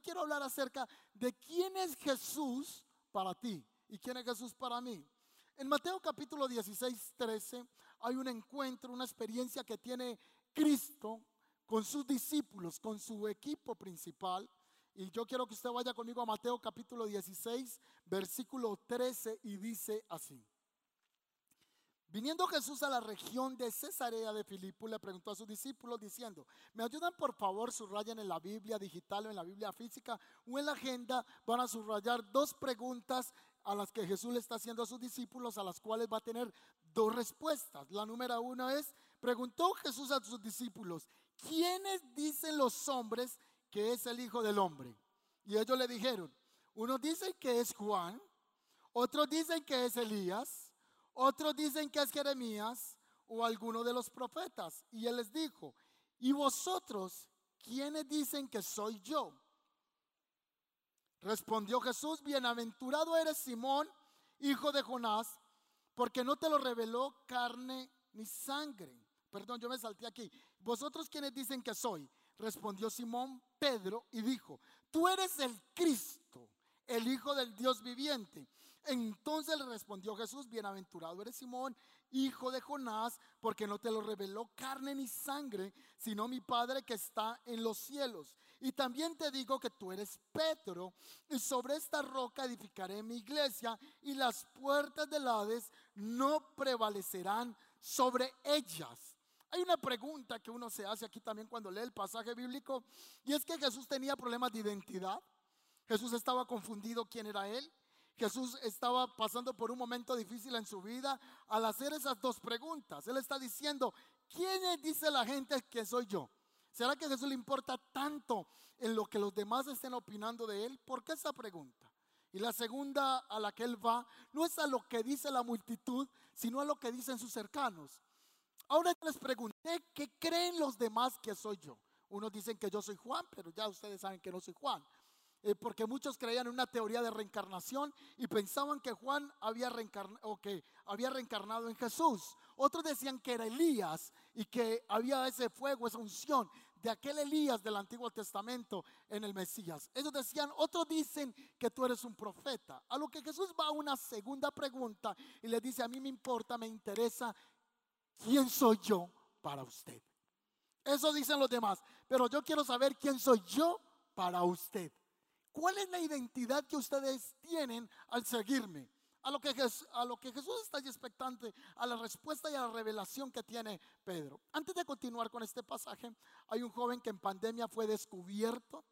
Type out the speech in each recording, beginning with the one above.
quiero hablar acerca de quién es Jesús para ti y quién es Jesús para mí. En Mateo capítulo 16, 13 hay un encuentro, una experiencia que tiene Cristo con sus discípulos, con su equipo principal. Y yo quiero que usted vaya conmigo a Mateo capítulo 16, versículo 13 y dice así. Viniendo Jesús a la región de Cesarea de Filipo, le preguntó a sus discípulos diciendo, ¿me ayudan por favor, subrayan en la Biblia digital o en la Biblia física o en la agenda? Van a subrayar dos preguntas a las que Jesús le está haciendo a sus discípulos, a las cuales va a tener dos respuestas. La número uno es, preguntó Jesús a sus discípulos, ¿quiénes dicen los hombres que es el Hijo del Hombre? Y ellos le dijeron, unos dicen que es Juan, otros dicen que es Elías otros dicen que es Jeremías o alguno de los profetas. Y él les dijo, ¿y vosotros quiénes dicen que soy yo? Respondió Jesús, bienaventurado eres Simón, hijo de Jonás, porque no te lo reveló carne ni sangre. Perdón, yo me salté aquí. ¿Vosotros quiénes dicen que soy? Respondió Simón Pedro y dijo, tú eres el Cristo, el Hijo del Dios viviente. Entonces le respondió Jesús, bienaventurado eres Simón, hijo de Jonás, porque no te lo reveló carne ni sangre, sino mi Padre que está en los cielos. Y también te digo que tú eres Pedro, y sobre esta roca edificaré mi iglesia, y las puertas del Hades no prevalecerán sobre ellas. Hay una pregunta que uno se hace aquí también cuando lee el pasaje bíblico, y es que Jesús tenía problemas de identidad. Jesús estaba confundido quién era él. Jesús estaba pasando por un momento difícil en su vida al hacer esas dos preguntas. Él está diciendo, ¿quién dice la gente que soy yo? ¿Será que a Jesús le importa tanto en lo que los demás estén opinando de él? ¿Por qué esa pregunta? Y la segunda a la que él va no es a lo que dice la multitud, sino a lo que dicen sus cercanos. Ahora les pregunté, ¿qué creen los demás que soy yo? Unos dicen que yo soy Juan, pero ya ustedes saben que no soy Juan. Eh, porque muchos creían en una teoría de reencarnación y pensaban que Juan había, reencarnado, o que había reencarnado en Jesús. Otros decían que era Elías y que había ese fuego, esa unción de aquel Elías del Antiguo Testamento en el Mesías. Ellos decían, otros dicen que tú eres un profeta. A lo que Jesús va a una segunda pregunta y le dice, a mí me importa, me interesa, ¿quién soy yo para usted? Eso dicen los demás, pero yo quiero saber quién soy yo para usted. ¿Cuál es la identidad que ustedes tienen al seguirme? A lo, que, a lo que Jesús está expectante, a la respuesta y a la revelación que tiene Pedro. Antes de continuar con este pasaje, hay un joven que en pandemia fue descubierto.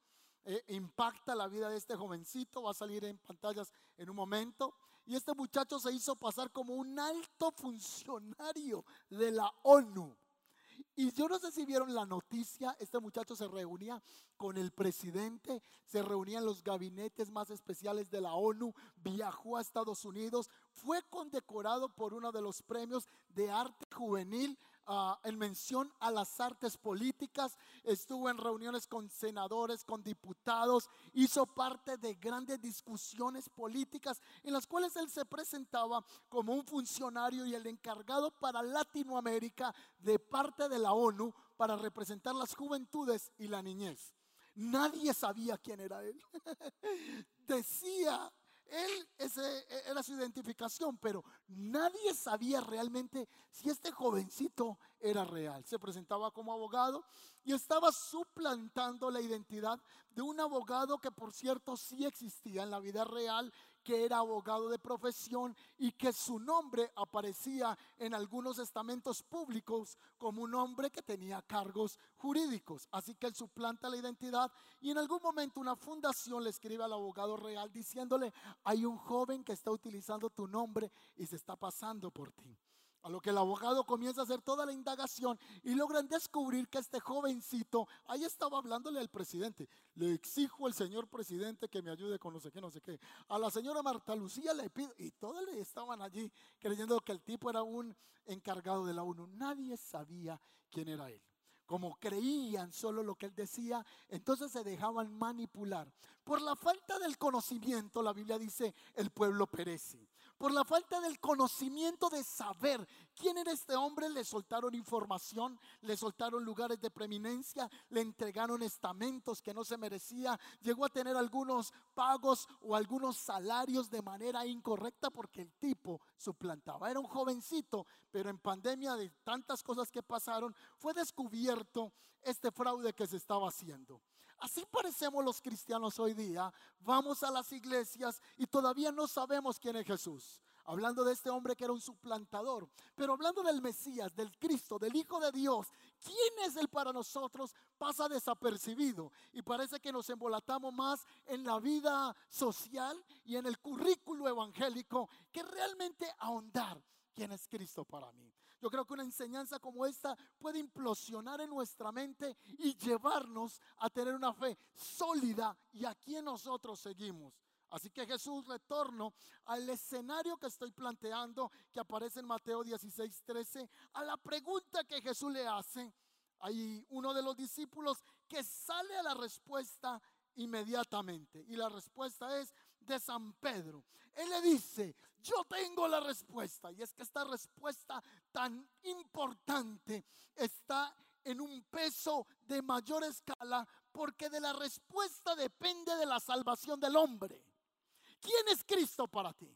Eh, impacta la vida de este jovencito, va a salir en pantallas en un momento. Y este muchacho se hizo pasar como un alto funcionario de la ONU. Y yo no sé si vieron la noticia, este muchacho se reunía con el presidente, se reunía en los gabinetes más especiales de la ONU, viajó a Estados Unidos, fue condecorado por uno de los premios de arte juvenil Ah, en mención a las artes políticas, estuvo en reuniones con senadores, con diputados, hizo parte de grandes discusiones políticas en las cuales él se presentaba como un funcionario y el encargado para Latinoamérica de parte de la ONU para representar las juventudes y la niñez. Nadie sabía quién era él. Decía él, ese era su identificación, pero nadie sabía realmente si este jovencito era real. Se presentaba como abogado y estaba suplantando la identidad de un abogado que por cierto sí existía en la vida real que era abogado de profesión y que su nombre aparecía en algunos estamentos públicos como un hombre que tenía cargos jurídicos. Así que él suplanta la identidad y en algún momento una fundación le escribe al abogado real diciéndole, hay un joven que está utilizando tu nombre y se está pasando por ti. A lo que el abogado comienza a hacer toda la indagación y logran descubrir que este jovencito, ahí estaba hablándole al presidente. Le exijo al señor presidente que me ayude con no sé qué, no sé qué. A la señora Marta Lucía le pido, y todos le estaban allí creyendo que el tipo era un encargado de la ONU. Nadie sabía quién era él como creían solo lo que él decía, entonces se dejaban manipular. Por la falta del conocimiento, la Biblia dice, el pueblo perece. Por la falta del conocimiento de saber quién era este hombre, le soltaron información, le soltaron lugares de preeminencia, le entregaron estamentos que no se merecía, llegó a tener algunos pagos o algunos salarios de manera incorrecta porque el tipo suplantaba. Era un jovencito, pero en pandemia de tantas cosas que pasaron, fue descubierto este fraude que se estaba haciendo. Así parecemos los cristianos hoy día. Vamos a las iglesias y todavía no sabemos quién es Jesús. Hablando de este hombre que era un suplantador, pero hablando del Mesías, del Cristo, del Hijo de Dios, ¿quién es Él para nosotros? Pasa desapercibido y parece que nos embolatamos más en la vida social y en el currículo evangélico que realmente ahondar quién es Cristo para mí. Yo creo que una enseñanza como esta puede implosionar en nuestra mente y llevarnos a tener una fe sólida y a quien nosotros seguimos. Así que Jesús retorno al escenario que estoy planteando, que aparece en Mateo 16, 13, a la pregunta que Jesús le hace. Hay uno de los discípulos que sale a la respuesta inmediatamente. Y la respuesta es de San Pedro. Él le dice, yo tengo la respuesta. Y es que esta respuesta tan importante está en un peso de mayor escala porque de la respuesta depende de la salvación del hombre. ¿Quién es Cristo para ti?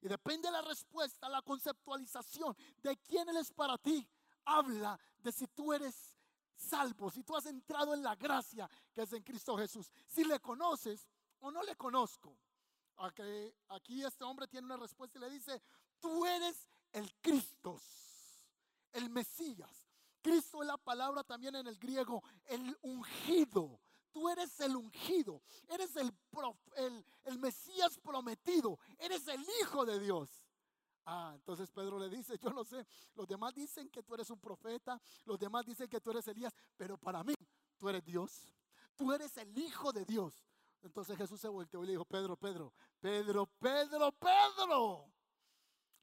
Y depende de la respuesta, la conceptualización de quién Él es para ti. Habla de si tú eres salvo, si tú has entrado en la gracia que es en Cristo Jesús, si le conoces o no le conozco. Aquí, este hombre tiene una respuesta y le dice, tú eres el Cristo, el Mesías. Cristo es la palabra también en el griego, el ungido. Tú eres el ungido, eres el, el, el Mesías prometido, eres el Hijo de Dios. Ah, entonces Pedro le dice, yo no sé, los demás dicen que tú eres un profeta, los demás dicen que tú eres Elías, pero para mí tú eres Dios, tú eres el Hijo de Dios. Entonces Jesús se volteó y le dijo, Pedro, Pedro, Pedro, Pedro, Pedro,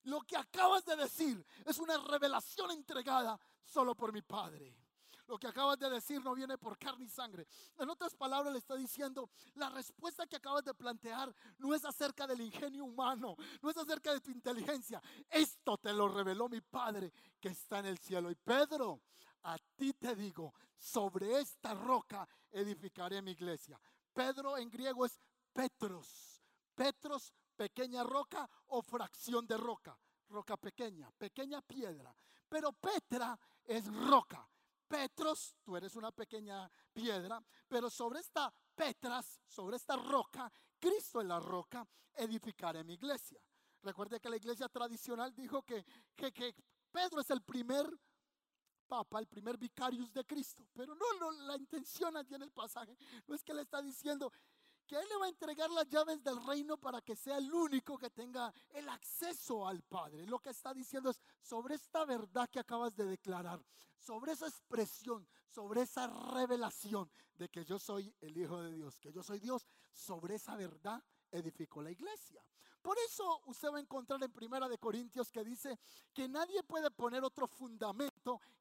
lo que acabas de decir es una revelación entregada solo por mi Padre. Lo que acabas de decir no viene por carne y sangre. En otras palabras, le está diciendo, la respuesta que acabas de plantear no es acerca del ingenio humano, no es acerca de tu inteligencia. Esto te lo reveló mi Padre que está en el cielo. Y Pedro, a ti te digo, sobre esta roca edificaré mi iglesia. Pedro en griego es Petros. Petros, pequeña roca o fracción de roca. Roca pequeña, pequeña piedra. Pero Petra es roca. Petros, tú eres una pequeña piedra, pero sobre esta Petras, sobre esta roca, Cristo en la roca, edificaré mi iglesia. Recuerde que la iglesia tradicional dijo que, que, que Pedro es el primer papa, el primer vicarius de Cristo. Pero no, la intención aquí en el pasaje no es que le está diciendo, que Él le va a entregar las llaves del reino para que sea el único que tenga el acceso al Padre. Lo que está diciendo es sobre esta verdad que acabas de declarar, sobre esa expresión, sobre esa revelación de que yo soy el Hijo de Dios, que yo soy Dios, sobre esa verdad edificó la iglesia. Por eso usted va a encontrar en Primera de Corintios que dice que nadie puede poner otro fundamento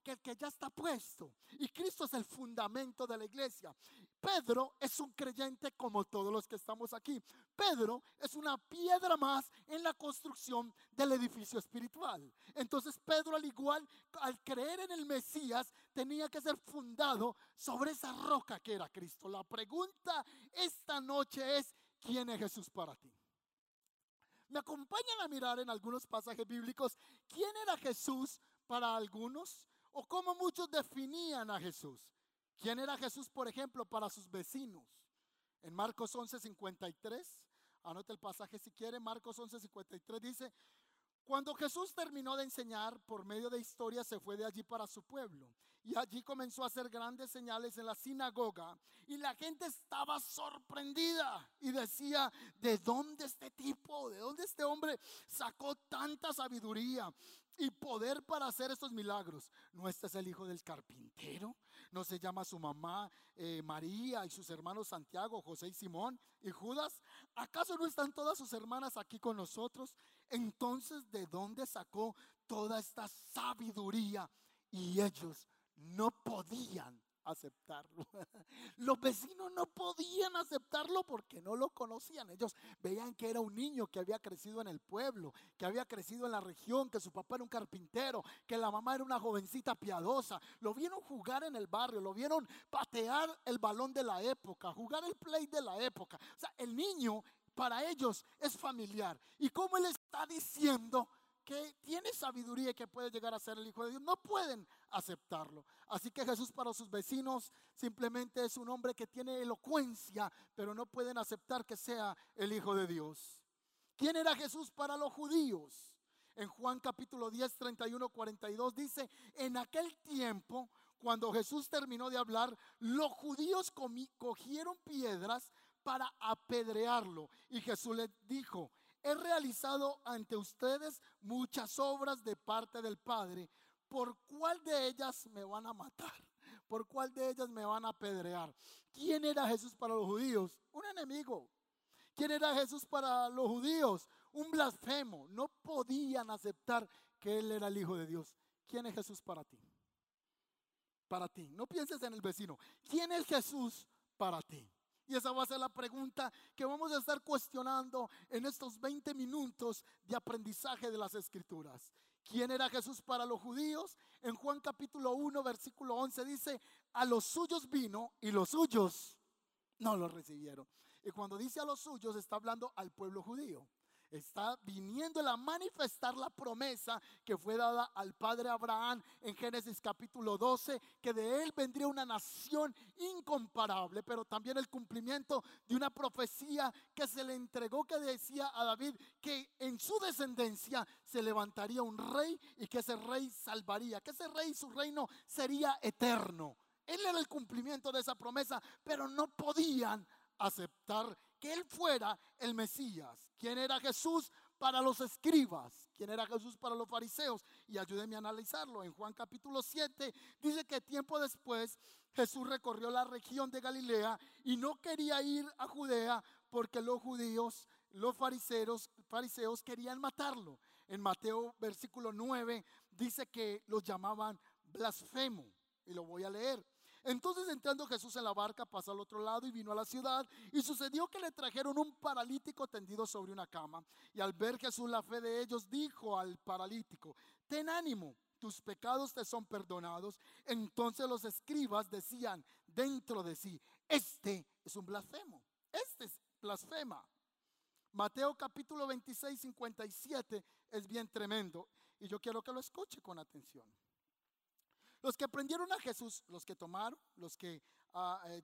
que el que ya está puesto. Y Cristo es el fundamento de la iglesia. Pedro es un creyente como todos los que estamos aquí. Pedro es una piedra más en la construcción del edificio espiritual. Entonces Pedro al igual, al creer en el Mesías, tenía que ser fundado sobre esa roca que era Cristo. La pregunta esta noche es, ¿quién es Jesús para ti? Me acompañan a mirar en algunos pasajes bíblicos quién era Jesús para algunos o cómo muchos definían a Jesús. ¿Quién era Jesús, por ejemplo, para sus vecinos? En Marcos 11:53, anote el pasaje si quiere, Marcos 11:53 dice, cuando Jesús terminó de enseñar por medio de historias, se fue de allí para su pueblo. Y allí comenzó a hacer grandes señales en la sinagoga. Y la gente estaba sorprendida y decía, ¿de dónde este tipo? ¿De dónde este hombre sacó tanta sabiduría? Y poder para hacer estos milagros. ¿No este es el hijo del carpintero? ¿No se llama su mamá eh, María y sus hermanos Santiago, José y Simón y Judas? ¿Acaso no están todas sus hermanas aquí con nosotros? Entonces, ¿de dónde sacó toda esta sabiduría? Y ellos no podían aceptarlo. Los vecinos no podían aceptarlo porque no lo conocían. Ellos veían que era un niño que había crecido en el pueblo, que había crecido en la región, que su papá era un carpintero, que la mamá era una jovencita piadosa. Lo vieron jugar en el barrio, lo vieron patear el balón de la época, jugar el play de la época. O sea, el niño para ellos es familiar. Y como él está diciendo, que tiene sabiduría y que puede llegar a ser el Hijo de Dios, no pueden aceptarlo. Así que Jesús para sus vecinos simplemente es un hombre que tiene elocuencia, pero no pueden aceptar que sea el Hijo de Dios. ¿Quién era Jesús para los judíos? En Juan capítulo 10, 31, 42 dice, en aquel tiempo, cuando Jesús terminó de hablar, los judíos cogieron piedras para apedrearlo. Y Jesús les dijo, he realizado ante ustedes muchas obras de parte del Padre. ¿Por cuál de ellas me van a matar? ¿Por cuál de ellas me van a apedrear? ¿Quién era Jesús para los judíos? Un enemigo. ¿Quién era Jesús para los judíos? Un blasfemo. No podían aceptar que Él era el Hijo de Dios. ¿Quién es Jesús para ti? Para ti. No pienses en el vecino. ¿Quién es Jesús para ti? Y esa va a ser la pregunta que vamos a estar cuestionando en estos 20 minutos de aprendizaje de las escrituras. ¿Quién era Jesús para los judíos? En Juan capítulo 1, versículo 11 dice, a los suyos vino y los suyos no lo recibieron. Y cuando dice a los suyos está hablando al pueblo judío está viniendo a manifestar la promesa que fue dada al padre Abraham en Génesis capítulo 12, que de él vendría una nación incomparable, pero también el cumplimiento de una profecía que se le entregó que decía a David que en su descendencia se levantaría un rey y que ese rey salvaría, que ese rey su reino sería eterno. Él era el cumplimiento de esa promesa, pero no podían aceptar que él fuera el Mesías. ¿Quién era Jesús para los escribas? ¿Quién era Jesús para los fariseos? Y ayúdenme a analizarlo. En Juan capítulo 7 dice que tiempo después Jesús recorrió la región de Galilea y no quería ir a Judea porque los judíos, los fariseos, fariseos querían matarlo. En Mateo versículo 9 dice que los llamaban blasfemo. Y lo voy a leer. Entonces entrando Jesús en la barca, pasó al otro lado y vino a la ciudad. Y sucedió que le trajeron un paralítico tendido sobre una cama. Y al ver Jesús la fe de ellos, dijo al paralítico, ten ánimo, tus pecados te son perdonados. Entonces los escribas decían dentro de sí, este es un blasfemo, este es blasfema. Mateo capítulo 26, 57 es bien tremendo y yo quiero que lo escuche con atención. Los que aprendieron a Jesús, los que tomaron, los que ah, eh,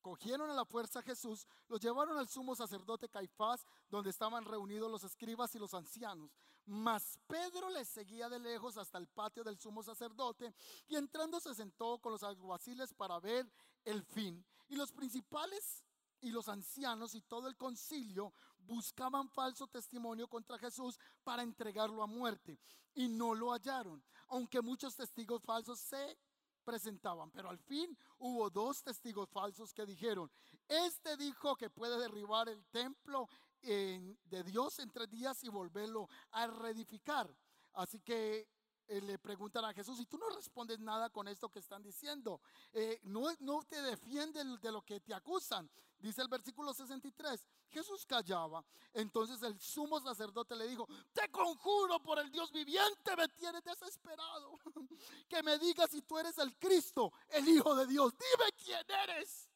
cogieron a la fuerza a Jesús, los llevaron al sumo sacerdote Caifás, donde estaban reunidos los escribas y los ancianos. Mas Pedro les seguía de lejos hasta el patio del sumo sacerdote y entrando se sentó con los alguaciles para ver el fin. Y los principales y los ancianos y todo el concilio buscaban falso testimonio contra Jesús para entregarlo a muerte y no lo hallaron, aunque muchos testigos falsos se presentaban. Pero al fin hubo dos testigos falsos que dijeron, este dijo que puede derribar el templo de Dios en tres días y volverlo a reedificar. Así que eh, le preguntan a Jesús, y tú no respondes nada con esto que están diciendo, eh, no, no te defienden de lo que te acusan. Dice el versículo 63, Jesús callaba. Entonces el sumo sacerdote le dijo, te conjuro por el Dios viviente, me tienes desesperado. que me digas si tú eres el Cristo, el Hijo de Dios. Dime quién eres.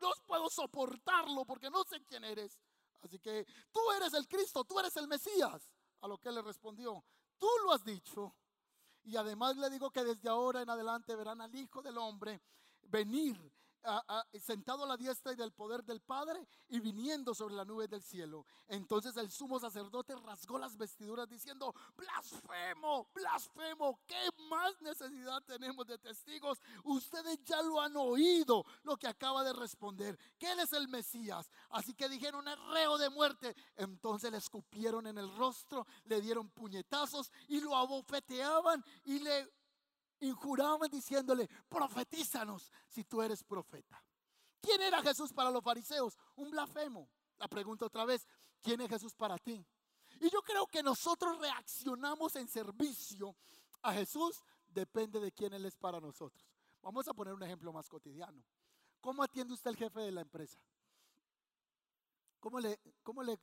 No puedo soportarlo porque no sé quién eres. Así que tú eres el Cristo, tú eres el Mesías. A lo que él le respondió, tú lo has dicho. Y además le digo que desde ahora en adelante verán al Hijo del Hombre venir sentado a la diestra y del poder del Padre y viniendo sobre la nube del cielo. Entonces el sumo sacerdote rasgó las vestiduras diciendo, blasfemo, blasfemo, ¿qué más necesidad tenemos de testigos? Ustedes ya lo han oído lo que acaba de responder, que Él es el Mesías. Así que dijeron, es reo de muerte. Entonces le escupieron en el rostro, le dieron puñetazos y lo abofeteaban y le injuraban diciéndole, profetízanos si tú eres profeta. ¿Quién era Jesús para los fariseos? Un blasfemo. La pregunta otra vez, ¿quién es Jesús para ti? Y yo creo que nosotros reaccionamos en servicio a Jesús, depende de quién Él es para nosotros. Vamos a poner un ejemplo más cotidiano. ¿Cómo atiende usted el jefe de la empresa? ¿Cómo le, cómo le,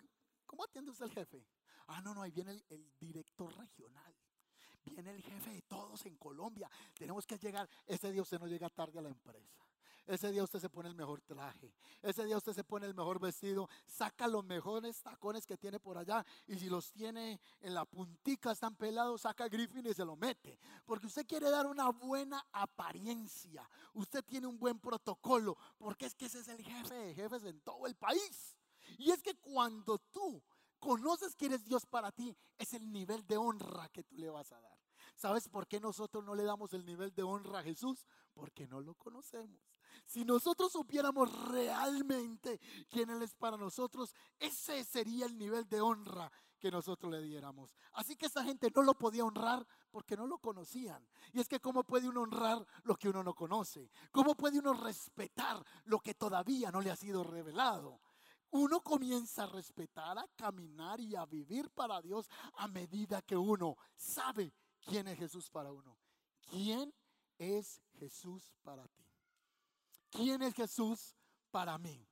cómo atiende usted al jefe? Ah, no, no, ahí viene el, director regional. Viene el jefe de todos en Colombia. Tenemos que llegar. Ese día usted no llega tarde a la empresa. Ese día usted se pone el mejor traje. Ese día usted se pone el mejor vestido. Saca los mejores tacones que tiene por allá. Y si los tiene en la puntica, están pelados, saca Griffin y se lo mete. Porque usted quiere dar una buena apariencia. Usted tiene un buen protocolo. Porque es que ese es el jefe de jefes en todo el país. Y es que cuando tú conoces que eres Dios para ti, es el nivel de honra que tú le vas a dar. ¿Sabes por qué nosotros no le damos el nivel de honra a Jesús? Porque no lo conocemos. Si nosotros supiéramos realmente quién Él es para nosotros, ese sería el nivel de honra que nosotros le diéramos. Así que esa gente no lo podía honrar porque no lo conocían. Y es que ¿cómo puede uno honrar lo que uno no conoce? ¿Cómo puede uno respetar lo que todavía no le ha sido revelado? uno comienza a respetar, a caminar y a vivir para Dios a medida que uno sabe quién es Jesús para uno. ¿Quién es Jesús para ti? ¿Quién es Jesús para mí?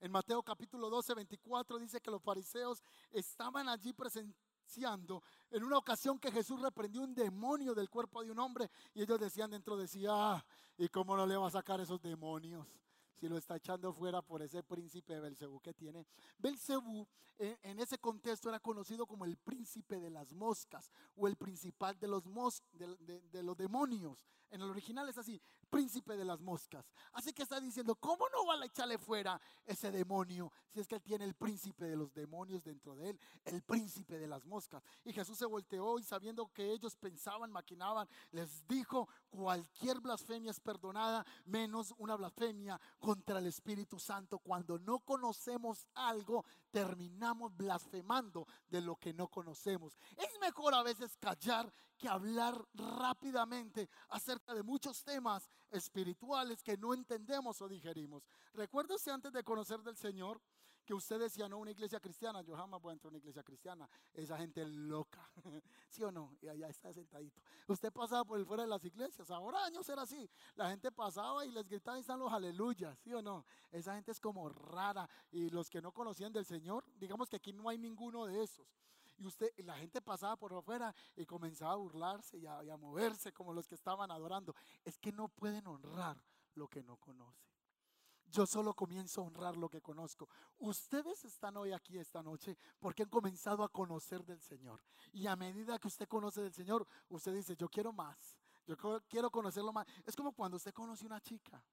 En Mateo capítulo 12, 24 dice que los fariseos estaban allí presenciando en una ocasión que Jesús reprendió un demonio del cuerpo de un hombre y ellos decían dentro de sí, ah, ¿y cómo no le va a sacar esos demonios? Si lo está echando fuera por ese príncipe de Belcebú que tiene. Belcebú en ese contexto era conocido como el príncipe de las moscas o el principal de los, mos, de, los demonios. En el original es así, príncipe de las moscas. Así que está diciendo, ¿cómo no va a echarle fuera ese demonio si es que él tiene el príncipe de los demonios dentro de él, el príncipe de las moscas? Y Jesús se volteó y sabiendo que ellos pensaban, maquinaban, les dijo, cualquier blasfemia es perdonada, menos una blasfemia contra el Espíritu Santo. Cuando no conocemos algo, terminamos blasfemando de lo que no conocemos. Es mejor a veces callar que hablar rápidamente acerca de muchos temas espirituales que no entendemos o digerimos. Recuérdese antes de conocer del Señor que usted decía, no, una iglesia cristiana, yo jamás voy a entrar a una iglesia cristiana, esa gente loca, ¿sí o no? Y allá está sentadito. Usted pasaba por fuera de las iglesias, ahora años era así, la gente pasaba y les gritaba y están los aleluyas, ¿sí o no? Esa gente es como rara y los que no conocían del Señor, digamos que aquí no hay ninguno de esos. Y usted, la gente pasaba por afuera y comenzaba a burlarse y a moverse como los que estaban adorando. Es que no pueden honrar lo que no conocen. Yo solo comienzo a honrar lo que conozco. Ustedes están hoy aquí esta noche porque han comenzado a conocer del Señor. Y a medida que usted conoce del Señor, usted dice, yo quiero más. Yo quiero conocerlo más. Es como cuando usted conoce una chica.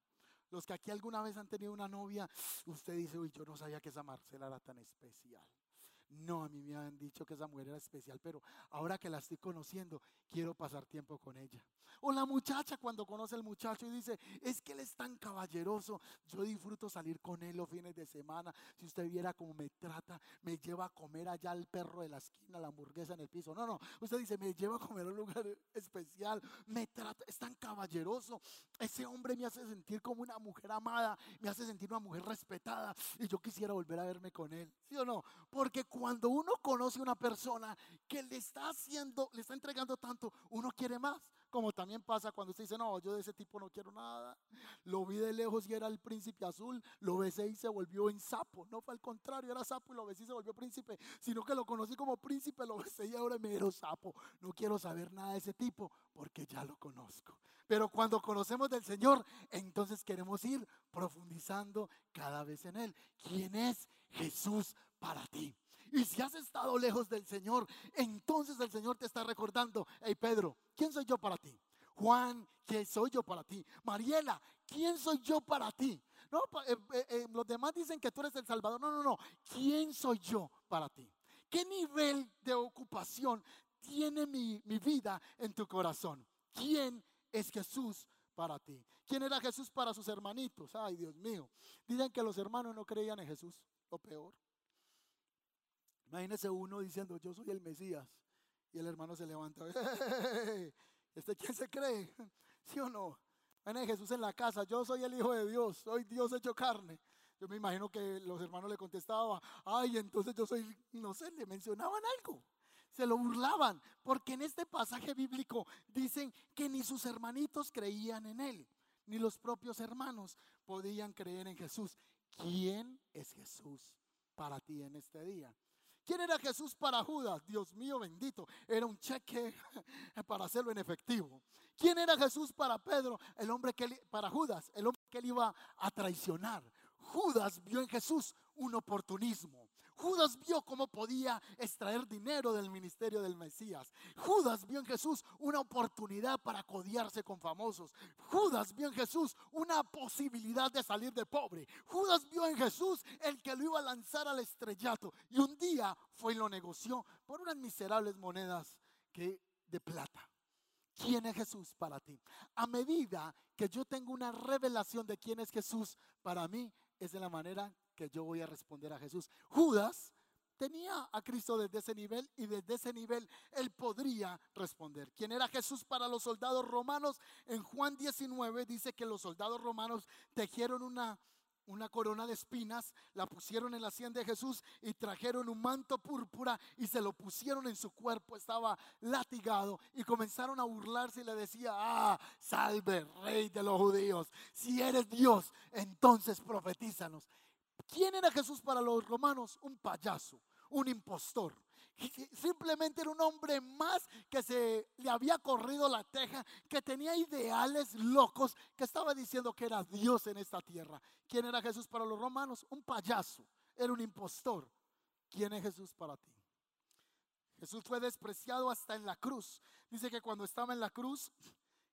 Los que aquí alguna vez han tenido una novia, usted dice, uy, yo no sabía que esa Marcela era tan especial. No, a mí me han dicho que esa mujer era especial, pero ahora que la estoy conociendo, quiero pasar tiempo con ella. O la muchacha cuando conoce al muchacho y dice, es que él es tan caballeroso, yo disfruto salir con él los fines de semana. Si usted viera cómo me trata, me lleva a comer allá al perro de la esquina, la hamburguesa en el piso. No, no, usted dice, me lleva a comer a un lugar especial, me trata, es tan caballeroso. Ese hombre me hace sentir como una mujer amada, me hace sentir una mujer respetada y yo quisiera volver a verme con él. ¿Sí o no? Porque cuando uno conoce a una persona que le está haciendo, le está entregando tanto, uno quiere más. Como también pasa cuando usted dice, no, yo de ese tipo no quiero nada. Lo vi de lejos y era el príncipe azul, lo besé y se volvió en sapo. No fue al contrario, era sapo y lo besé y se volvió príncipe, sino que lo conocí como príncipe, lo besé y ahora me era sapo. No quiero saber nada de ese tipo porque ya lo conozco. Pero cuando conocemos del Señor, entonces queremos ir profundizando cada vez en Él. ¿Quién es Jesús para ti? Y si has estado lejos del Señor, entonces el Señor te está recordando, hey Pedro, ¿quién soy yo para ti? Juan, ¿quién soy yo para ti? Mariela, ¿quién soy yo para ti? No, eh, eh, eh, los demás dicen que tú eres el Salvador. No, no, no. ¿Quién soy yo para ti? ¿Qué nivel de ocupación tiene mi, mi vida en tu corazón? ¿Quién es Jesús para ti? ¿Quién era Jesús para sus hermanitos? Ay, Dios mío. Dicen que los hermanos no creían en Jesús. Lo peor. Imagínese uno diciendo, yo soy el Mesías. Y el hermano se levanta. ¿Este quién se cree? ¿Sí o no? Viene Jesús en la casa, yo soy el Hijo de Dios, soy Dios hecho carne. Yo me imagino que los hermanos le contestaban, ay, entonces yo soy, no sé, le mencionaban algo. Se lo burlaban, porque en este pasaje bíblico dicen que ni sus hermanitos creían en él. ni los propios hermanos podían creer en Jesús. ¿Quién es Jesús para ti en este día? ¿Quién era Jesús para Judas? Dios mío bendito, era un cheque para hacerlo en efectivo. ¿Quién era Jesús para Pedro? El hombre que para Judas, el hombre que él iba a traicionar. Judas vio en Jesús un oportunismo. Judas vio cómo podía extraer dinero del ministerio del Mesías. Judas vio en Jesús una oportunidad para codiarse con famosos. Judas vio en Jesús una posibilidad de salir de pobre. Judas vio en Jesús el que lo iba a lanzar al estrellato. Y un día fue y lo negoció por unas miserables monedas que, de plata. ¿Quién es Jesús para ti? A medida que yo tengo una revelación de quién es Jesús para mí, es de la manera que yo voy a responder a Jesús. Judas tenía a Cristo desde ese nivel y desde ese nivel él podría responder. ¿Quién era Jesús para los soldados romanos? En Juan 19 dice que los soldados romanos tejieron una una corona de espinas, la pusieron en la sien de Jesús y trajeron un manto púrpura y se lo pusieron en su cuerpo, estaba latigado y comenzaron a burlarse y le decía, ah, salve, rey de los judíos, si eres Dios, entonces profetízanos. ¿Quién era Jesús para los romanos? Un payaso, un impostor. Simplemente era un hombre más que se le había corrido la teja, que tenía ideales locos, que estaba diciendo que era Dios en esta tierra. ¿Quién era Jesús para los romanos? Un payaso, era un impostor. ¿Quién es Jesús para ti? Jesús fue despreciado hasta en la cruz. Dice que cuando estaba en la cruz,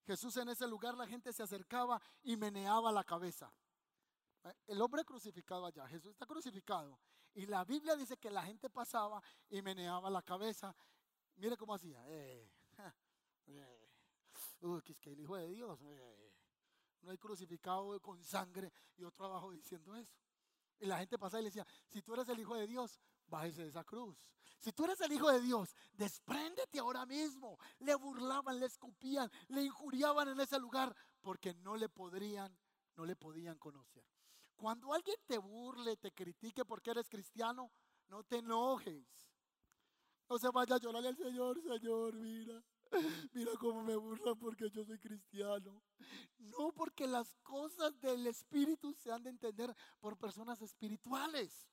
Jesús en ese lugar la gente se acercaba y meneaba la cabeza. El hombre crucificado allá, Jesús está crucificado. Y la Biblia dice que la gente pasaba y meneaba la cabeza. Mire cómo hacía. Eh, eh, uy, que es que el Hijo de Dios. Eh, no hay crucificado con sangre y otro abajo diciendo eso. Y la gente pasaba y le decía, si tú eres el Hijo de Dios, bájese de esa cruz. Si tú eres el Hijo de Dios, despréndete ahora mismo. Le burlaban, le escupían, le injuriaban en ese lugar porque no le podrían, no le podían conocer. Cuando alguien te burle, te critique porque eres cristiano, no te enojes. No se vaya a llorarle al Señor, Señor, mira. Mira cómo me burlan porque yo soy cristiano. No porque las cosas del Espíritu se han de entender por personas espirituales.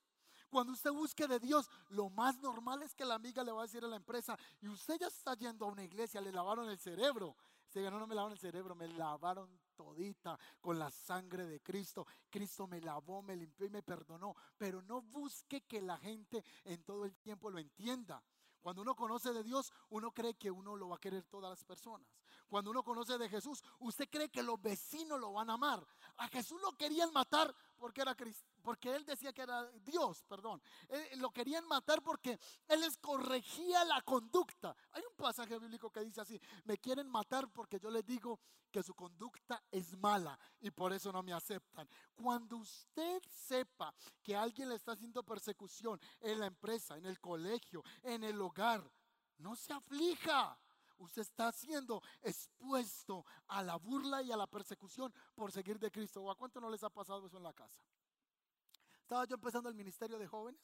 Cuando usted busque de Dios, lo más normal es que la amiga le va a decir a la empresa, y usted ya está yendo a una iglesia, le lavaron el cerebro. Se ganó, no me lavaron el cerebro, me lavaron todita con la sangre de Cristo. Cristo me lavó, me limpió y me perdonó. Pero no busque que la gente en todo el tiempo lo entienda. Cuando uno conoce de Dios, uno cree que uno lo va a querer todas las personas. Cuando uno conoce de Jesús, usted cree que los vecinos lo van a amar. A Jesús lo querían matar porque era porque él decía que era Dios, perdón. lo querían matar porque él les corregía la conducta. Hay un pasaje bíblico que dice así, me quieren matar porque yo les digo que su conducta es mala y por eso no me aceptan. Cuando usted sepa que alguien le está haciendo persecución en la empresa, en el colegio, en el hogar, no se aflija. Usted está siendo expuesto a la burla y a la persecución por seguir de Cristo. ¿O a cuánto no les ha pasado eso en la casa? Estaba yo empezando el ministerio de jóvenes.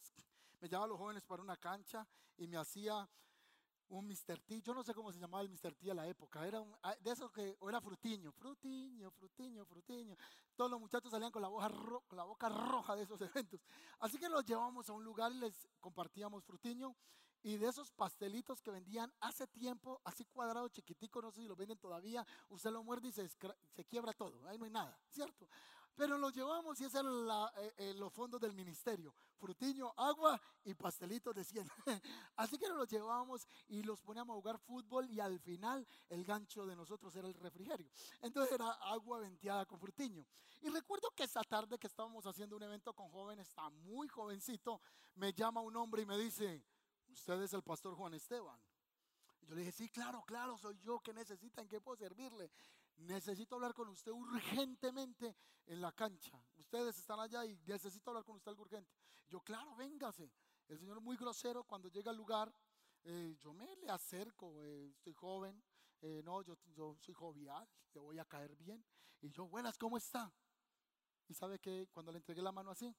Me llevaba a los jóvenes para una cancha y me hacía un Mr. T. Yo no sé cómo se llamaba el Mr. T a la época. Era ah, de esos que, o era frutiño, frutiño, frutiño, frutiño. Todos los muchachos salían con la, boca con la boca roja de esos eventos. Así que los llevábamos a un lugar y les compartíamos frutiño. Y de esos pastelitos que vendían hace tiempo, así cuadrado, chiquitico, no sé si lo venden todavía, usted lo muerde y se, se quiebra todo, ahí no hay nada, ¿cierto? Pero los llevamos y esos eran eh, eh, los fondos del ministerio. Frutiño, agua y pastelitos de 100. Así que nos los llevábamos y los poníamos a jugar fútbol y al final el gancho de nosotros era el refrigerio. Entonces era agua venteada con frutiño. Y recuerdo que esa tarde que estábamos haciendo un evento con jóvenes, está muy jovencito, me llama un hombre y me dice, usted es el pastor Juan Esteban. Y yo le dije, sí, claro, claro, soy yo, ¿qué necesita? ¿En qué puedo servirle? necesito hablar con usted urgentemente en la cancha. Ustedes están allá y necesito hablar con usted algo urgente. Yo, claro, véngase. El Señor muy grosero cuando llega al lugar. Eh, yo me le acerco, eh, estoy joven, eh, no, yo, yo, soy jovial, le voy a caer bien. Y yo, buenas, ¿cómo está? Y sabe que cuando le entregué la mano así,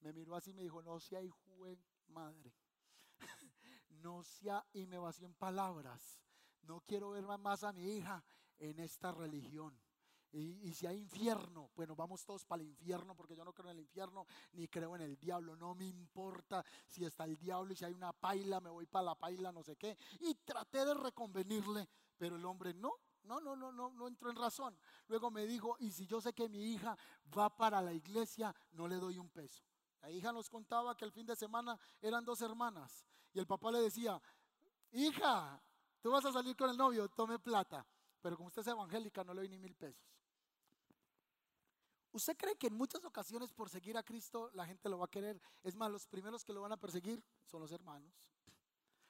me miró así y me dijo, no sea hijo de madre. No sea, y me vació en palabras. No quiero ver más a mi hija en esta religión. Y, si hay infierno, bueno, vamos todos para el infierno porque yo no creo en el infierno ni creo en el diablo. No me importa si está el diablo y si hay una paila, me voy para la paila, no sé qué. Y traté de reconvenirle, pero el hombre no, no, no, no, no, no entró en razón. Luego me dijo, y si yo sé que mi hija va para la iglesia, no le doy un peso. La hija nos contaba que el fin de semana eran dos hermanas y el papá le decía, hija, tú vas a salir con el novio, tome plata. Pero como usted es evangélica, no le doy ni mil pesos. ¿Usted cree que en muchas ocasiones por seguir a Cristo la gente lo va a querer? Es más, los primeros que lo van a perseguir son los hermanos.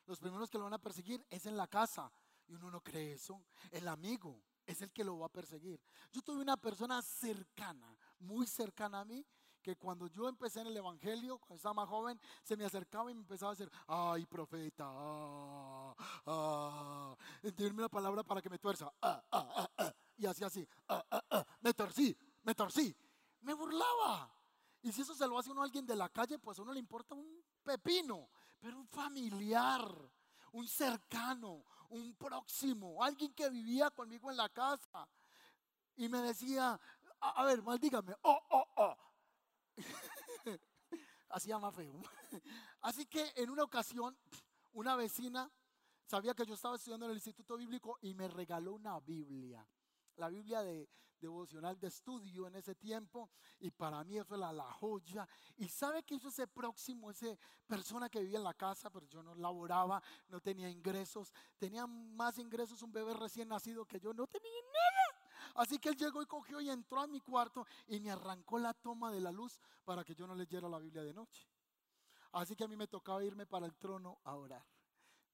Los primeros que lo van a perseguir es en la casa. Y uno no cree eso. El amigo es el que lo va a perseguir. Yo tuve una persona cercana, muy cercana a mí, que cuando yo empecé en el Evangelio, cuando estaba más joven, se me acercaba y me empezaba a decir, ay, profeta, ah, ah, la palabra para que me tuerza, ah, ah, ah, ah. y así, así, ah, ah, me torcí, me torcí, me burlaba. Y si eso se lo hace uno a alguien de la calle, pues a uno le importa un pepino, pero un familiar, un cercano, un próximo, alguien que vivía conmigo en la casa. Y me decía, a, ver, maldígame, oh, oh, oh. Hacía más feo. Así que en una ocasión, una vecina sabía que yo estaba estudiando en el Instituto Bíblico y me regaló una Biblia la Biblia de devocional de estudio en ese tiempo y para mí eso era la joya. Y sabe que hizo ese próximo, ese persona que vivía en la casa, pero yo no laboraba, no tenía ingresos, tenía más ingresos un bebé recién nacido que yo no tenía nada. Así que él llegó y cogió y entró a mi cuarto y me arrancó la toma de la luz para que yo no leyera la Biblia de noche. Así que a mí me tocaba irme para el trono a orar.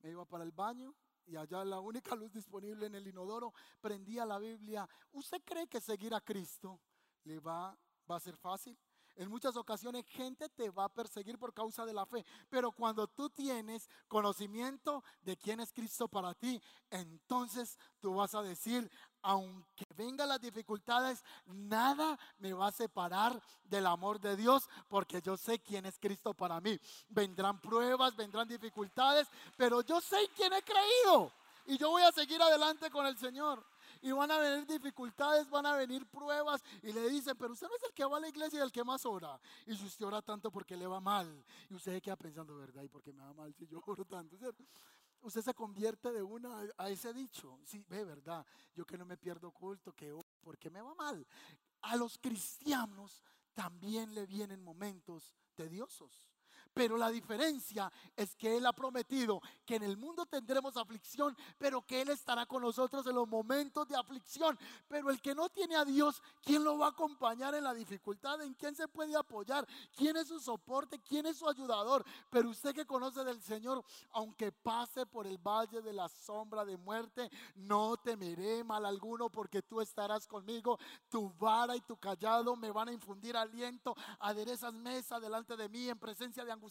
Me iba para el baño, y allá la única luz disponible en el inodoro, prendía la Biblia. ¿Usted cree que seguir a Cristo le va, va a ser fácil? En muchas ocasiones gente te va a perseguir por causa de la fe, pero cuando tú tienes conocimiento de quién es Cristo para ti, entonces tú vas a decir, aunque vengan las dificultades, nada me va a separar del amor de Dios, porque yo sé quién es Cristo para mí. Vendrán pruebas, vendrán dificultades, pero yo sé quién he creído y yo voy a seguir adelante con el Señor y van a venir dificultades, van a venir pruebas y le dicen, pero usted no es el que va a la iglesia y el que más ora. Y si usted ora tanto porque le va mal y usted se queda pensando, ¿verdad? ¿Y por qué me va mal si yo oro tanto? Usted se convierte de una a ese dicho. Sí, ve, ¿verdad? Yo que no me pierdo culto, que oro, porque me va mal. A los cristianos también le vienen momentos tediosos. Pero la diferencia es que Él ha prometido que en el mundo tendremos aflicción, pero que Él estará con nosotros en los momentos de aflicción. Pero el que no tiene a Dios, ¿quién lo va a acompañar en la dificultad? ¿En quién se puede apoyar? ¿Quién es su soporte? ¿Quién es su ayudador? Pero usted que conoce del Señor, aunque pase por el valle de la sombra de muerte, no temeré mal alguno porque tú estarás conmigo. Tu vara y tu callado me van a infundir aliento. Aderezas mesa delante de mí en presencia de angustia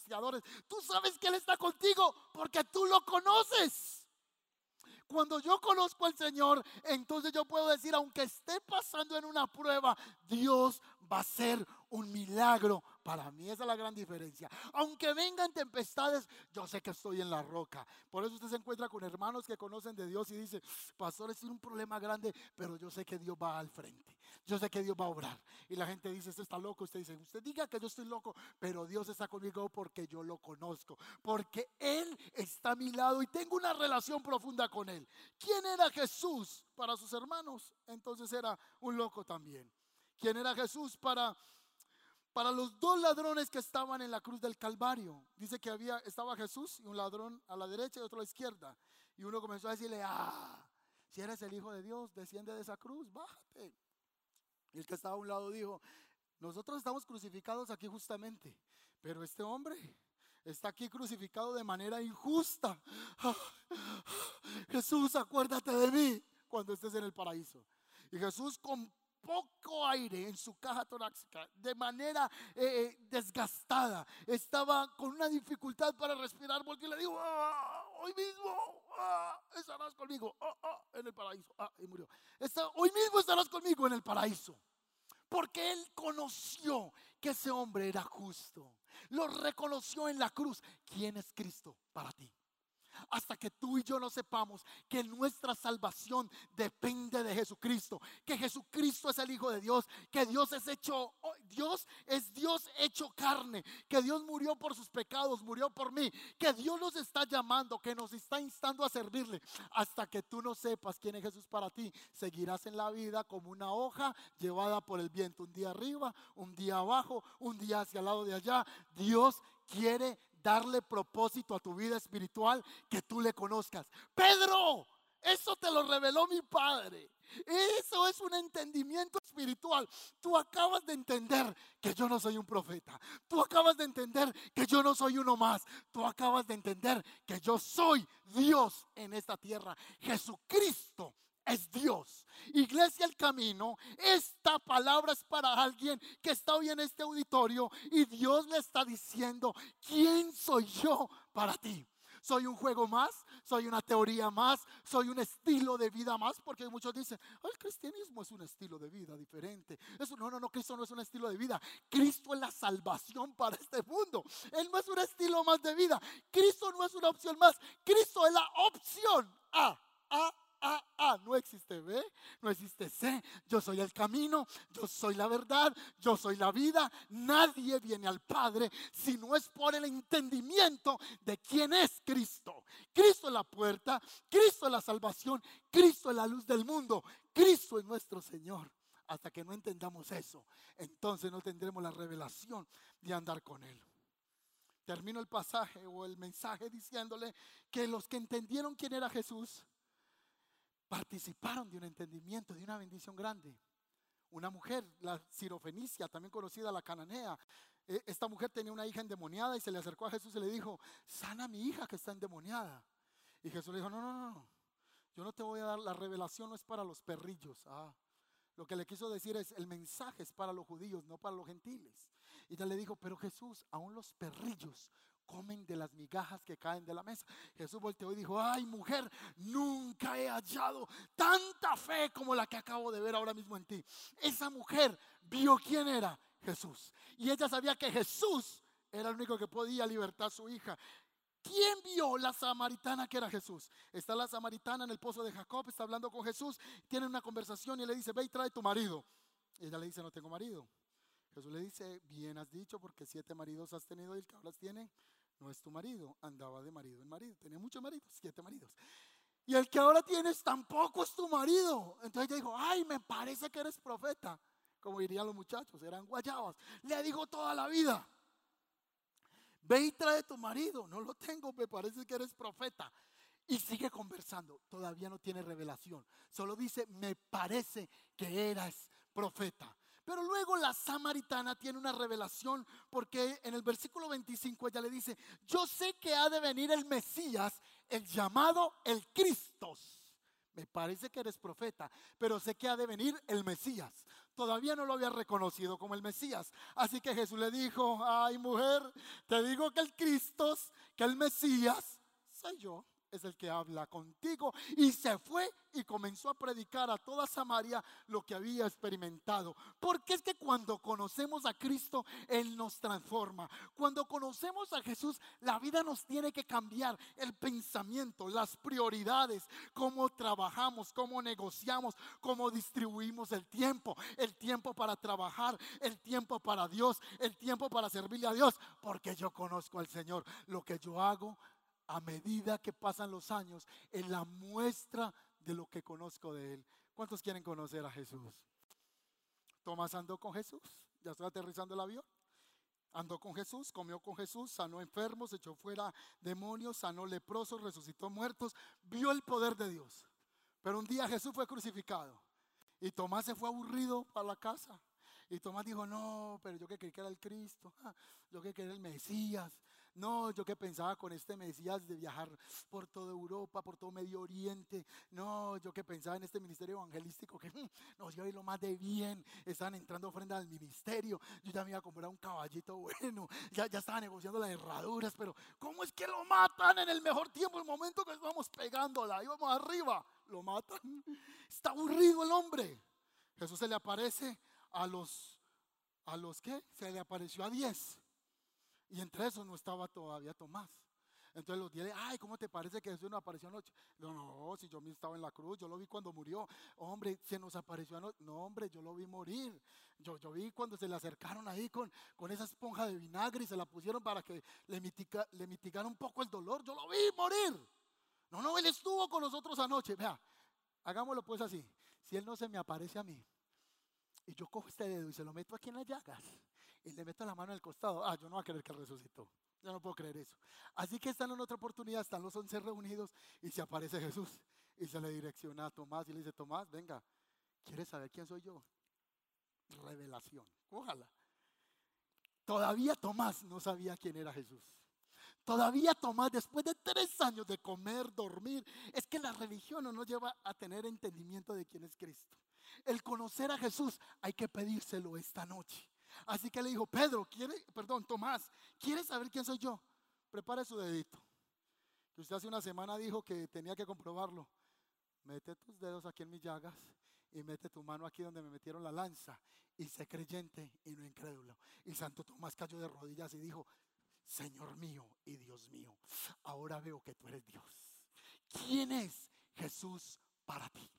Tú sabes que Él está contigo porque tú lo conoces. Cuando yo conozco al Señor, entonces yo puedo decir, aunque esté pasando en una prueba, Dios va a ser un milagro para mí. Esa es la gran diferencia. Aunque vengan tempestades, yo sé que estoy en la roca. Por eso usted se encuentra con hermanos que conocen de Dios y dice, pastor, es un problema grande, pero yo sé que Dios va al frente. Yo sé que Dios va a obrar. Y la gente dice, usted está loco. Usted dice, usted diga que yo estoy loco, pero Dios está conmigo porque yo lo conozco. Porque Él está a mi lado y tengo una relación profunda con Él. ¿Quién era Jesús para sus hermanos? Entonces era un loco también. ¿Quién era Jesús para para los dos ladrones que estaban en la cruz del Calvario. Dice que había, estaba Jesús y un ladrón a la derecha y otro a la izquierda. Y uno comenzó a decirle, ah, si eres el Hijo de Dios, desciende de esa cruz, bájate. Y el que estaba a un lado dijo, nosotros estamos crucificados aquí justamente, pero este hombre está aquí crucificado de manera injusta. Jesús, acuérdate de mí cuando estés en el paraíso. Y Jesús con poco aire en su caja torácica, de manera eh, eh, desgastada. Estaba con una dificultad para respirar. Porque le digo, ah, hoy mismo ah, estarás conmigo ah, en el paraíso. y murió. hoy mismo estarás conmigo en el paraíso. Porque él conoció que ese hombre era justo. Lo reconoció en la cruz. ¿Quién es Cristo para ti? Hasta que tú y yo no sepamos que nuestra salvación depende de Jesucristo, que Jesucristo es el Hijo de Dios, que Dios es hecho, oh, Dios es Dios hecho carne, que Dios murió por sus pecados, murió por mí, que Dios nos está llamando, que nos está instando a servirle. Hasta que tú no sepas quién es Jesús para ti, seguirás en la vida como una hoja llevada por el viento, un día arriba, un día abajo, un día hacia el lado de allá. Dios quiere darle propósito a tu vida espiritual que tú le conozcas. Pedro, eso te lo reveló mi Padre. Eso es un entendimiento espiritual. Tú acabas de entender que yo no soy un profeta. Tú acabas de entender que yo no soy uno más. Tú acabas de entender que yo soy Dios en esta tierra. Jesucristo es Dios. Iglesia el camino, esta palabra es para alguien que está hoy en este auditorio y Dios le está diciendo, ¿quién soy yo para ti? soy un juego más, soy una teoría más, soy un estilo de vida más, porque muchos dicen, el cristianismo es un estilo de vida diferente. Eso, no, no, no, Cristo no es un estilo de vida. Cristo es la salvación para este mundo. Él no es un estilo más de vida. Cristo no es una opción más. Cristo es la opción A, A, A, A, no existe B, no existe C. Yo soy el camino, yo soy la verdad, yo soy la vida. Nadie viene al Padre si no es por el entendimiento de quién es Cristo. Cristo es la puerta, Cristo es la salvación, Cristo es la luz del mundo, Cristo es nuestro Señor. Hasta que no entendamos eso, entonces no tendremos la revelación de andar con Él. Termino el pasaje o el mensaje diciéndole que los que entendieron quién era Jesús, participaron de un entendimiento, de una bendición grande. Una mujer, la sirofenicia, también conocida la cananea, e, esta mujer tenía una hija endemoniada y se le acercó a Jesús y le dijo, sana a mi hija que está endemoniada. Y Jesús le dijo, no, no, no, yo no te voy a dar, la revelación no es para los perrillos. Ah, lo que le quiso decir es, el mensaje es para los judíos, no para los gentiles. Y ella le dijo, pero Jesús, aún los perrillos comen de las migajas que caen de la mesa. Jesús volteó y dijo, ay mujer, nunca he hallado tanta fe como la que acabo de ver ahora mismo en ti. Esa mujer vio quién era Jesús. Y ella sabía que Jesús era el único que podía libertar a su hija. ¿Quién vio la samaritana que era Jesús? Está la samaritana en el pozo de Jacob, está hablando con Jesús, tiene una conversación y le dice, ve y trae tu marido. Ella le dice, no tengo marido. Jesús le dice, bien has dicho, porque siete maridos has tenido y el que hablas tiene no es tu marido, andaba de marido en marido, tenía muchos maridos, siete maridos. Y el que ahora tienes tampoco es tu marido. Entonces ella dijo, ay, me parece que eres profeta, como dirían los muchachos, eran guayabas. Le dijo toda la vida, ve y trae tu marido, no lo tengo, me parece que eres profeta. Y sigue conversando, todavía no tiene revelación, solo dice, me parece que eras profeta. Pero luego la samaritana tiene una revelación porque en el versículo 25 ella le dice, yo sé que ha de venir el Mesías, el llamado el Cristo. Me parece que eres profeta, pero sé que ha de venir el Mesías. Todavía no lo había reconocido como el Mesías. Así que Jesús le dijo, ay mujer, te digo que el Cristo, que el Mesías, soy yo es el que habla contigo. Y se fue y comenzó a predicar a toda Samaria lo que había experimentado. Porque es que cuando conocemos a Cristo, Él nos transforma. Cuando conocemos a Jesús, la vida nos tiene que cambiar. El pensamiento, las prioridades, cómo trabajamos, cómo negociamos, cómo distribuimos el tiempo. El tiempo para trabajar, el tiempo para Dios, el tiempo para servirle a Dios. Porque yo conozco al Señor. Lo que yo hago a medida que pasan los años en la muestra de lo que conozco de Él. ¿Cuántos quieren conocer a Jesús? Tomás andó con Jesús, ya estoy aterrizando el avión. Andó con Jesús, comió con Jesús, sanó enfermos, echó fuera demonios, sanó leprosos, resucitó muertos, vio el poder de Dios. Pero un día Jesús fue crucificado y Tomás se fue aburrido para la casa. Y Tomás dijo, no, pero yo que creí que era el Cristo, yo que era el Mesías, no, yo que pensaba con este Mesías de viajar por toda Europa, por todo Medio Oriente. No, yo que pensaba en este ministerio evangelístico que mm, nos iba a ir lo más de bien. Estaban entrando ofrendas al ministerio. Yo ya me iba a comprar un caballito bueno. Ya, ya estaba negociando las herraduras. Pero ¿cómo es que lo matan en el mejor tiempo, el momento que estamos pegándola? Íbamos arriba. Lo matan. Está aburrido el hombre. Jesús se le aparece a los, ¿a los qué? Se le apareció a diez. Y entre esos no estaba todavía Tomás. Entonces los días, ay, ¿cómo te parece que Jesús nos apareció anoche? No, no, si yo me estaba en la cruz, yo lo vi cuando murió. Hombre, se nos apareció anoche. No, hombre, yo lo vi morir. Yo, yo vi cuando se le acercaron ahí con, con esa esponja de vinagre y se la pusieron para que le, mitiga, le mitigara un poco el dolor. Yo lo vi morir. No, no, Él estuvo con nosotros anoche. Vea, hagámoslo pues así. Si Él no se me aparece a mí y yo cojo este dedo y se lo meto aquí en las llagas y le meto la mano el costado, ah, yo no voy a creer que resucitó. Yo no puedo creer eso. Así que están en otra oportunidad, están los once reunidos y se aparece Jesús y se le direcciona a Tomás y le dice, Tomás, venga, ¿quieres saber quién soy yo? Revelación, ojalá. Todavía Tomás no sabía quién era Jesús. Todavía Tomás, después de tres años de comer, dormir, es que la religión no nos lleva a tener entendimiento de quién es Cristo. El conocer a Jesús hay que pedírselo esta noche. Así que le dijo, Pedro, ¿quiere, perdón, Tomás, ¿quieres saber quién soy yo? Prepare su dedito. Que usted hace una semana dijo que tenía que comprobarlo. Mete tus dedos aquí en mis llagas y mete tu mano aquí donde me metieron la lanza. Y sé creyente y no incrédulo. Y Santo Tomás cayó de rodillas y dijo, Señor mío y Dios mío, ahora veo que tú eres Dios. ¿Quién es Jesús para ti?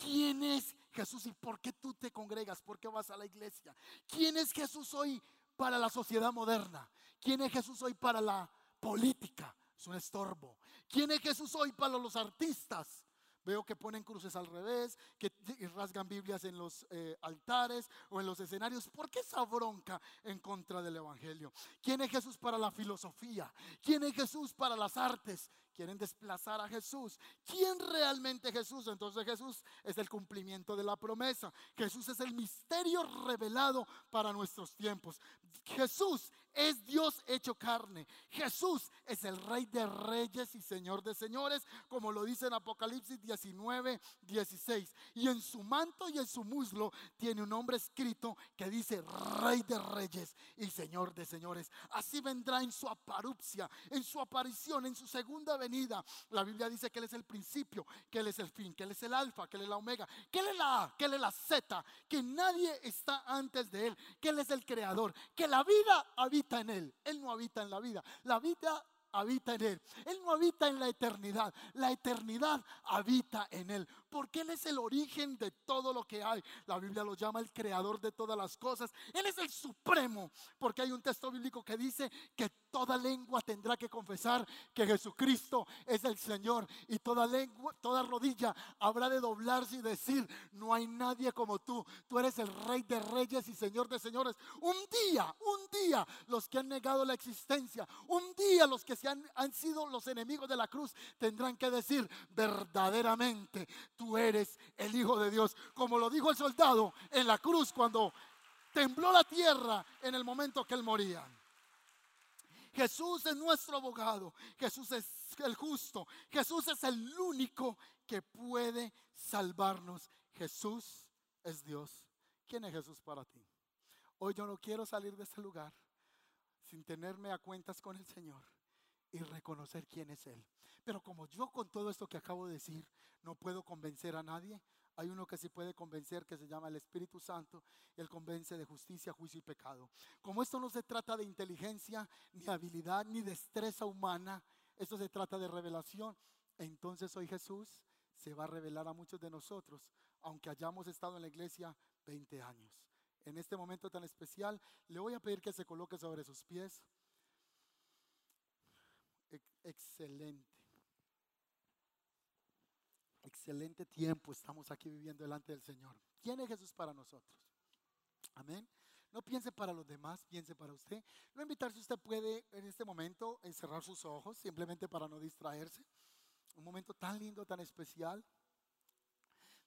¿Quién es Jesús y por qué tú te congregas? ¿Por qué vas a la iglesia? ¿Quién es Jesús hoy para la sociedad moderna? ¿Quién es Jesús hoy para la política? Es un estorbo. ¿Quién es Jesús hoy para los artistas? Veo que ponen cruces al revés, que rasgan Biblias en los eh, altares o en los escenarios. ¿Por qué esa bronca en contra del Evangelio? ¿Quién es Jesús para la filosofía? ¿Quién es Jesús para las artes? Quieren desplazar a Jesús. ¿Quién realmente Jesús? Entonces Jesús es el cumplimiento de la promesa. Jesús es el misterio revelado para nuestros tiempos. Jesús es Dios hecho carne. Jesús es el rey de reyes y señor de señores, como lo dice en Apocalipsis 19, 16. Y en su manto y en su muslo tiene un nombre escrito que dice rey de reyes y señor de señores. Así vendrá en su aparupcia, en su aparición, en su segunda venida la Biblia dice que Él es el principio, que Él es el fin, que Él es el alfa, que Él es la omega, que Él es la A, que Él es la Z, que nadie está antes de Él, que Él es el creador, que la vida habita en Él. Él no habita en la vida. La vida habita en Él. Él no habita en la eternidad. La eternidad habita en Él. Porque Él es el origen de todo lo que hay. La Biblia lo llama el creador de todas las cosas. Él es el supremo. Porque hay un texto bíblico que dice que toda lengua tendrá que confesar que Jesucristo es el Señor. Y toda lengua, toda rodilla habrá de doblarse y decir, no hay nadie como tú. Tú eres el rey de reyes y señor de señores. Un día, un día, los que han negado la existencia. Un día los que han, han sido los enemigos de la cruz tendrán que decir verdaderamente, tú eres el Hijo de Dios. Como lo dijo el soldado en la cruz cuando tembló la tierra en el momento que él moría. Jesús es nuestro abogado, Jesús es el justo, Jesús es el único que puede salvarnos. Jesús es Dios. ¿Quién es Jesús para ti? Hoy yo no quiero salir de este lugar sin tenerme a cuentas con el Señor y reconocer quién es Él. Pero como yo con todo esto que acabo de decir no puedo convencer a nadie, hay uno que sí puede convencer que se llama el Espíritu Santo. Él convence de justicia, juicio y pecado. Como esto no se trata de inteligencia, ni habilidad, ni destreza humana, esto se trata de revelación. Entonces hoy Jesús se va a revelar a muchos de nosotros, aunque hayamos estado en la iglesia 20 años. En este momento tan especial, le voy a pedir que se coloque sobre sus pies excelente. Excelente tiempo estamos aquí viviendo delante del Señor. ¿Quién es Jesús para nosotros? Amén. No piense para los demás, piense para usted. No invitar si usted puede en este momento encerrar sus ojos, simplemente para no distraerse. Un momento tan lindo, tan especial.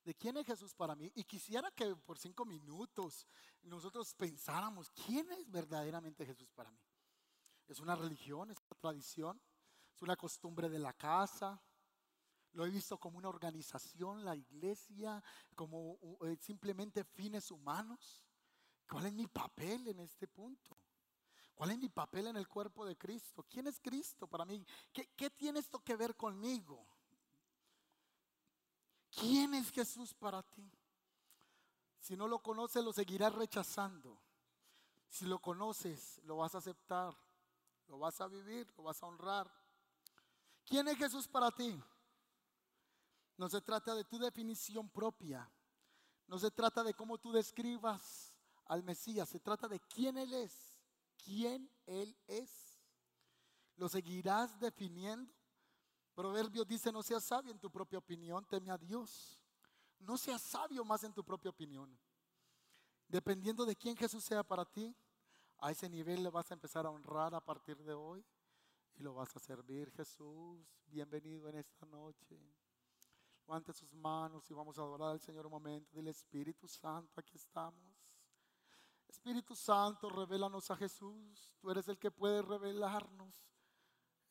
¿De quién es Jesús para mí? Y quisiera que por cinco minutos nosotros pensáramos, ¿quién es verdaderamente Jesús para mí? ¿Es una religión? ¿Es una tradición? es una costumbre de la casa. Lo he visto como una organización, la iglesia, como eh, simplemente fines humanos. ¿Cuál es mi papel en este punto? ¿Cuál es mi papel en el cuerpo de Cristo? ¿Quién es Cristo para mí? ¿Qué, qué tiene esto que ver conmigo? ¿Quién es Jesús para ti? Si no lo conoces, lo seguirás rechazando. Si lo conoces, lo vas a aceptar, lo vas a vivir, lo vas a honrar. ¿Quién es Jesús para ti? No se trata de tu definición propia. No se trata de cómo tú describas al Mesías. Se trata de quién Él es. ¿Quién Él es? ¿Lo seguirás definiendo? Proverbios dice, no seas sabio en tu propia opinión, teme a Dios. No seas sabio más en tu propia opinión. Dependiendo de quién Jesús sea para ti, a ese nivel le vas a empezar a honrar a partir de hoy y lo vas a servir. Jesús, bienvenido en esta noche. Levante sus manos y vamos a adorar al Señor un momento. Dile Espíritu Santo, aquí estamos. Espíritu Santo, revélanos a Jesús. Tú eres el que puede revelarnos.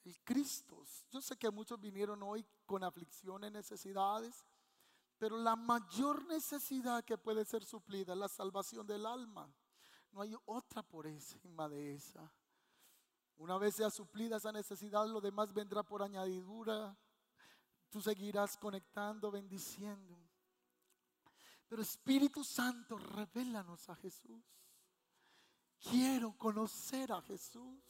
El Cristo. Yo sé que muchos vinieron hoy con aflicciones, necesidades, pero la mayor necesidad que puede ser suplida es la salvación del alma. No hay otra por encima de esa. Una vez sea suplida esa necesidad, lo demás vendrá por añadidura. Tú seguirás conectando, bendiciendo. Pero Espíritu Santo, revélanos a Jesús. Quiero conocer a Jesús.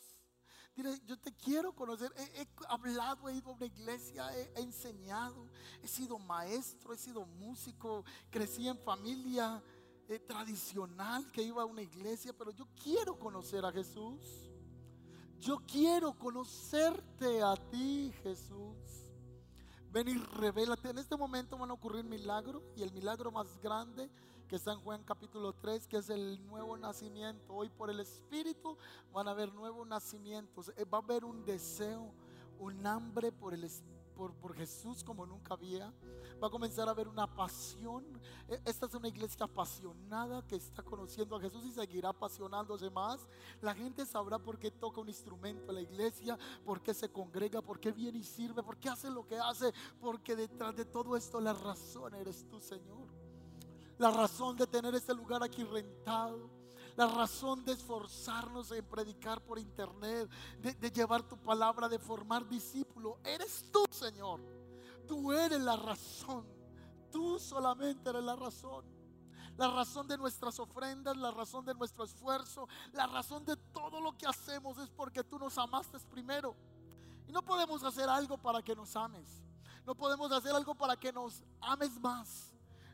Dile, yo te quiero conocer. He, hablado, he ido a una iglesia, he, enseñado, he sido maestro, he sido músico, crecí en familia eh, tradicional que iba a una iglesia, pero yo quiero conocer a Jesús. Yo quiero conocerte a ti, Jesús. Ven y revélate. En este momento van a ocurrir milagros y el milagro más grande que está en Juan capítulo 3, que es el nuevo nacimiento. Hoy por el Espíritu van a haber nuevos nacimientos. Eh, va a haber un deseo, un hambre por el Espíritu por, Jesús como nunca había. Va a comenzar a haber una pasión. E, esta es una iglesia apasionada que está conociendo a Jesús y seguirá apasionándose más. La gente sabrá por qué toca un instrumento en la iglesia, por qué se congrega, por qué viene y sirve, por qué hace lo que hace. Porque detrás de todo esto la razón eres tú, Señor. La razón de tener este lugar aquí rentado la razón de esforzarnos en predicar por internet, de, llevar tu palabra, de formar discípulos. Eres tú, Señor. Tú eres la razón. Tú solamente eres la razón. La razón de nuestras ofrendas, la razón de nuestro esfuerzo, la razón de todo lo que hacemos es porque tú nos amaste primero. Y no podemos hacer algo para que nos ames. No podemos hacer algo para que nos ames más.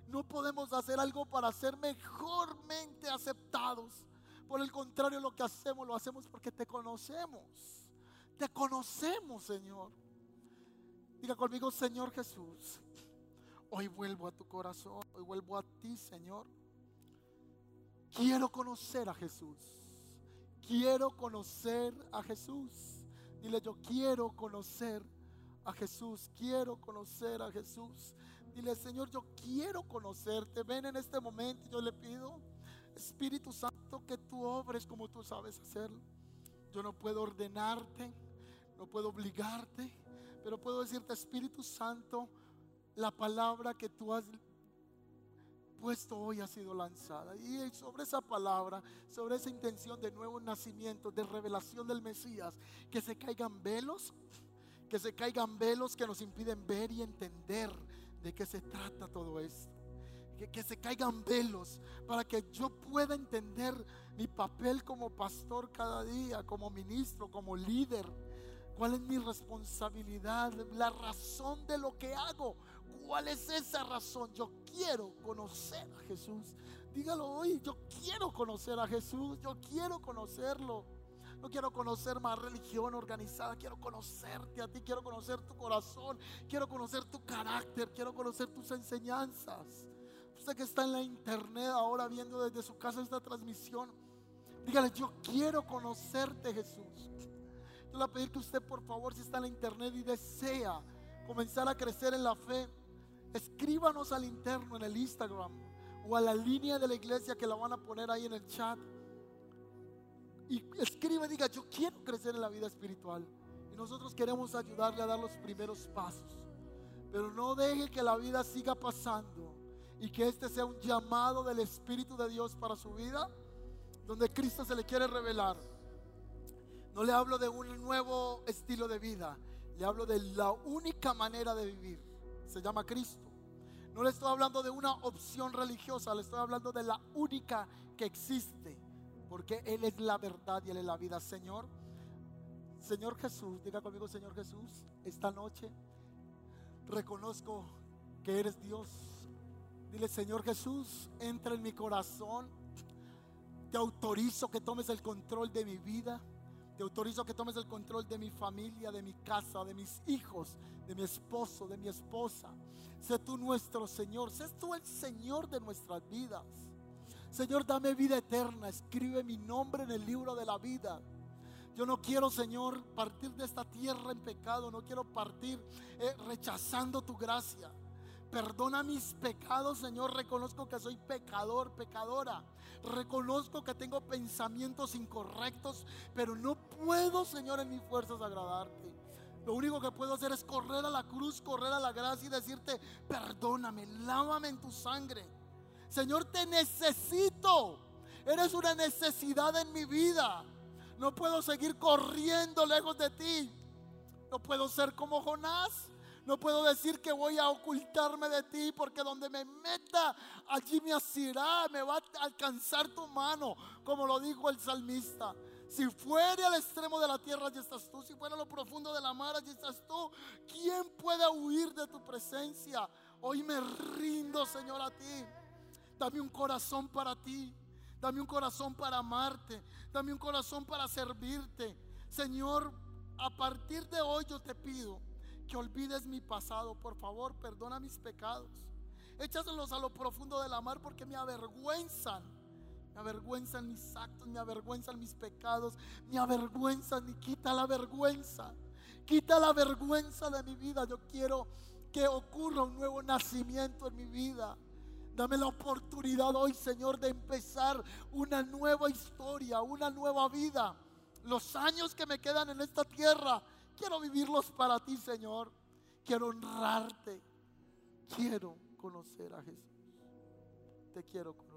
No podemos hacer algo para ser mejormente aceptados. Por el contrario, lo que hacemos lo hacemos porque te conocemos. Te conocemos, Señor. Diga conmigo, Señor Jesús. Hoy vuelvo a tu corazón, hoy vuelvo a ti, Señor. Quiero conocer a Jesús. Quiero conocer a Jesús. Dile, yo quiero conocer a Jesús. Quiero conocer a Jesús. Dile, Señor, yo quiero conocerte. Ven en este momento, yo le pido, Espíritu Santo, que tú obres como tú sabes hacerlo. Yo no puedo ordenarte, no puedo obligarte, pero puedo decirte, Espíritu Santo, la palabra que tú has puesto hoy ha sido lanzada. Y sobre esa palabra, sobre esa intención de nuevo nacimiento, de revelación del Mesías, que se caigan velos, que se caigan velos que nos impiden ver y entender de qué se trata todo esto. Que, que, se caigan velos para que yo pueda entender mi papel como pastor cada día, como ministro, como líder. ¿Cuál es mi responsabilidad? La razón de lo que hago. ¿Cuál es esa razón? Yo quiero conocer a Jesús. Dígalo hoy, yo quiero conocer a Jesús, yo quiero conocerlo. No quiero conocer más religión organizada, quiero conocerte a ti, quiero conocer tu corazón, quiero conocer tu carácter, quiero conocer tus enseñanzas. Usted que está en la internet ahora viendo desde su casa esta transmisión, dígale, yo quiero conocerte Jesús. Yo le voy a pedir que usted por favor, si está en la internet y desea comenzar a crecer en la fe, escríbanos al interno en el Instagram o a la línea de la iglesia que la van a poner ahí en el chat y escribe, diga, yo quiero crecer en la vida espiritual. Y nosotros queremos ayudarle a dar los primeros pasos. Pero no deje que la vida siga pasando y que este sea un llamado del Espíritu de Dios para su vida, donde Cristo se le quiere revelar. No le hablo de un nuevo estilo de vida, le hablo de la única manera de vivir. Se llama Cristo. No le estoy hablando de una opción religiosa, le estoy hablando de la única que existe porque Él es la verdad y Él es la vida. Señor, Señor Jesús, diga conmigo Señor Jesús, esta noche reconozco que eres Dios. Dile Señor Jesús, entra en mi corazón. Te autorizo que tomes el control de mi vida. Te autorizo que tomes el control de mi familia, de mi casa, de mis hijos, de mi esposo, de mi esposa. Sé tú nuestro Señor. Sé tú el Señor de nuestras vidas. Señor, dame vida eterna. Escribe mi nombre en el libro de la vida. Yo no quiero, Señor, partir de esta tierra en pecado. No quiero partir eh, rechazando tu gracia. Perdona mis pecados, Señor. Reconozco que soy pecador, pecadora. Reconozco que tengo pensamientos incorrectos, pero no puedo, Señor, en mis fuerzas agradarte. Lo único que puedo hacer es correr a la cruz, correr a la gracia y decirte, perdóname, lávame en tu sangre. Señor, te necesito. Eres una necesidad en mi vida. No puedo seguir corriendo lejos de ti. No puedo ser como Jonás. No puedo decir que voy a ocultarme de ti porque donde me meta, allí me asirá, me va a alcanzar tu mano, como lo dijo el salmista. Si fuere al extremo de la tierra, allí estás tú. Si fuera a lo profundo de la mar, allí estás tú. ¿Quién puede huir de tu presencia? Hoy me rindo, Señor, a ti. Dame un corazón para ti. Dame un corazón para amarte. Dame un corazón para servirte. Señor, a partir de hoy yo te pido que olvides mi pasado. Por favor, perdona mis pecados. Échaselos a lo profundo de la mar porque me avergüenzan. Me avergüenzan mis actos, me avergüenzan mis pecados, me avergüenzan y quita la vergüenza. Quita la vergüenza de mi vida. Yo quiero que ocurra un nuevo nacimiento en mi vida. Dame la oportunidad hoy, Señor, de empezar una nueva historia, una nueva vida. Los años que me quedan en esta tierra, quiero vivirlos para ti, Señor. Quiero honrarte. Quiero conocer a Jesús. Te quiero conocer.